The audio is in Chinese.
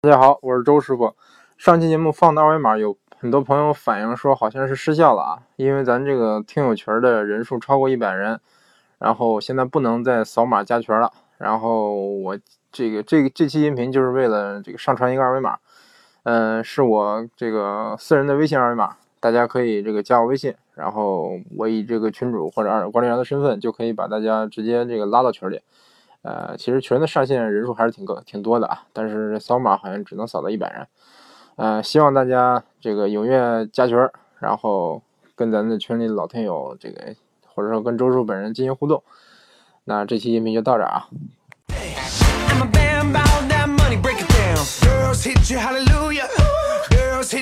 大家好，我是周师傅。上期节目放的二维码，有很多朋友反映说好像是失效了啊，因为咱这个听友群的人数超过一百人，然后现在不能再扫码加群了。然后我这个这个这期音频就是为了这个上传一个二维码，嗯，是我这个私人的微信二维码，大家可以这个加我微信，然后我以这个群主或者二管理员的身份，就可以把大家直接这个拉到群里。呃，其实群的上线人数还是挺个挺多的啊，但是扫码好像只能扫到一百人。呃，希望大家这个踊跃加群，然后跟咱的群里老听友这个，或者说跟周叔本人进行互动。那这期音频就到这儿啊。Girls